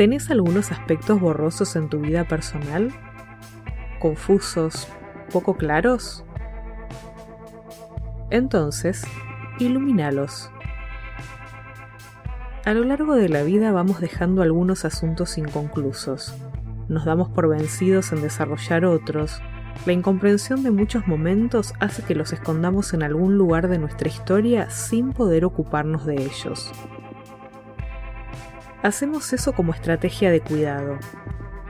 ¿Tenés algunos aspectos borrosos en tu vida personal? ¿Confusos? ¿Poco claros? Entonces, ilumínalos. A lo largo de la vida vamos dejando algunos asuntos inconclusos. Nos damos por vencidos en desarrollar otros. La incomprensión de muchos momentos hace que los escondamos en algún lugar de nuestra historia sin poder ocuparnos de ellos. Hacemos eso como estrategia de cuidado.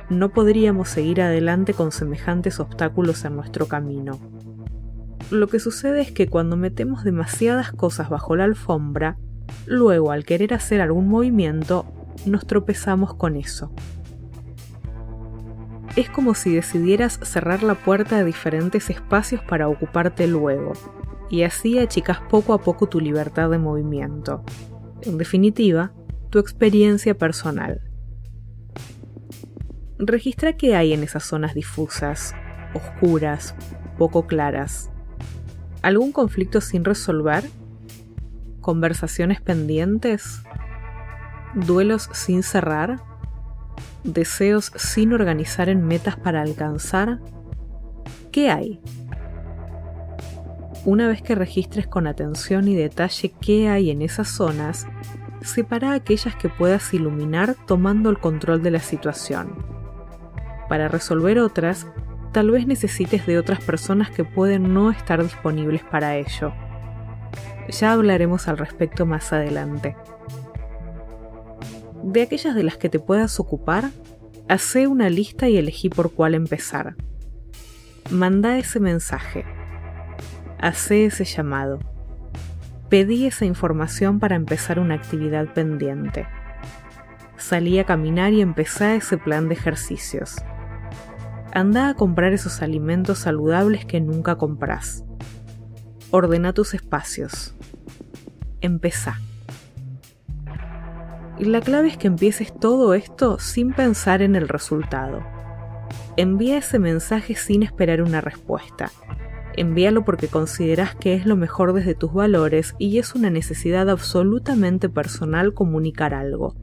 No podríamos seguir adelante con semejantes obstáculos en nuestro camino. Lo que sucede es que cuando metemos demasiadas cosas bajo la alfombra, luego al querer hacer algún movimiento, nos tropezamos con eso. Es como si decidieras cerrar la puerta a diferentes espacios para ocuparte luego, y así achicas poco a poco tu libertad de movimiento. En definitiva, tu experiencia personal. Registra qué hay en esas zonas difusas, oscuras, poco claras. ¿Algún conflicto sin resolver? ¿Conversaciones pendientes? ¿Duelos sin cerrar? ¿Deseos sin organizar en metas para alcanzar? ¿Qué hay? Una vez que registres con atención y detalle qué hay en esas zonas, separa aquellas que puedas iluminar tomando el control de la situación. Para resolver otras, tal vez necesites de otras personas que pueden no estar disponibles para ello. Ya hablaremos al respecto más adelante. De aquellas de las que te puedas ocupar, hace una lista y elegí por cuál empezar. Manda ese mensaje. Hace ese llamado Pedí esa información para empezar una actividad pendiente. Salí a caminar y empecé ese plan de ejercicios. Anda a comprar esos alimentos saludables que nunca compras. Ordena tus espacios. Empezá. La clave es que empieces todo esto sin pensar en el resultado. Envía ese mensaje sin esperar una respuesta Envíalo porque consideras que es lo mejor desde tus valores y es una necesidad absolutamente personal comunicar algo.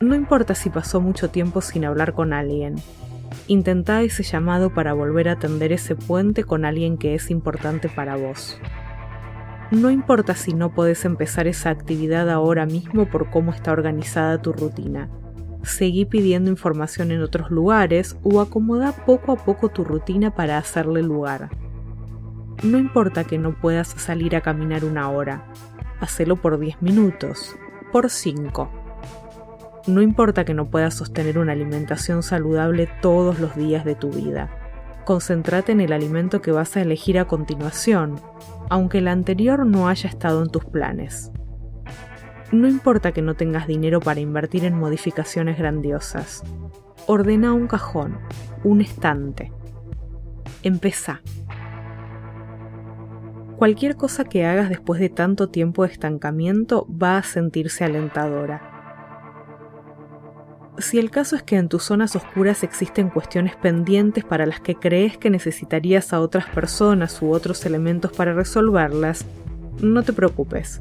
No importa si pasó mucho tiempo sin hablar con alguien. Intenta ese llamado para volver a tender ese puente con alguien que es importante para vos. No importa si no podés empezar esa actividad ahora mismo por cómo está organizada tu rutina. Seguí pidiendo información en otros lugares o acomoda poco a poco tu rutina para hacerle lugar. No importa que no puedas salir a caminar una hora, hacelo por 10 minutos, por 5. No importa que no puedas sostener una alimentación saludable todos los días de tu vida. Concéntrate en el alimento que vas a elegir a continuación, aunque el anterior no haya estado en tus planes. No importa que no tengas dinero para invertir en modificaciones grandiosas. Ordena un cajón, un estante. Empezá. Cualquier cosa que hagas después de tanto tiempo de estancamiento va a sentirse alentadora. Si el caso es que en tus zonas oscuras existen cuestiones pendientes para las que crees que necesitarías a otras personas u otros elementos para resolverlas, no te preocupes.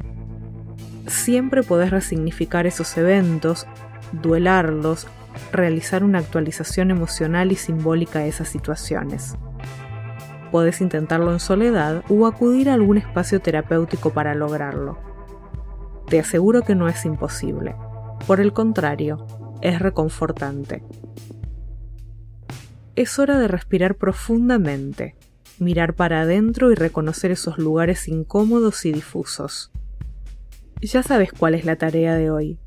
Siempre podés resignificar esos eventos, duelarlos, realizar una actualización emocional y simbólica de esas situaciones. Puedes intentarlo en soledad o acudir a algún espacio terapéutico para lograrlo. Te aseguro que no es imposible. Por el contrario, es reconfortante. Es hora de respirar profundamente, mirar para adentro y reconocer esos lugares incómodos y difusos. Ya sabes cuál es la tarea de hoy.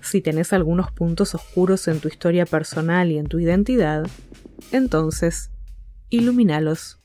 Si tenés algunos puntos oscuros en tu historia personal y en tu identidad, entonces Iluminalos.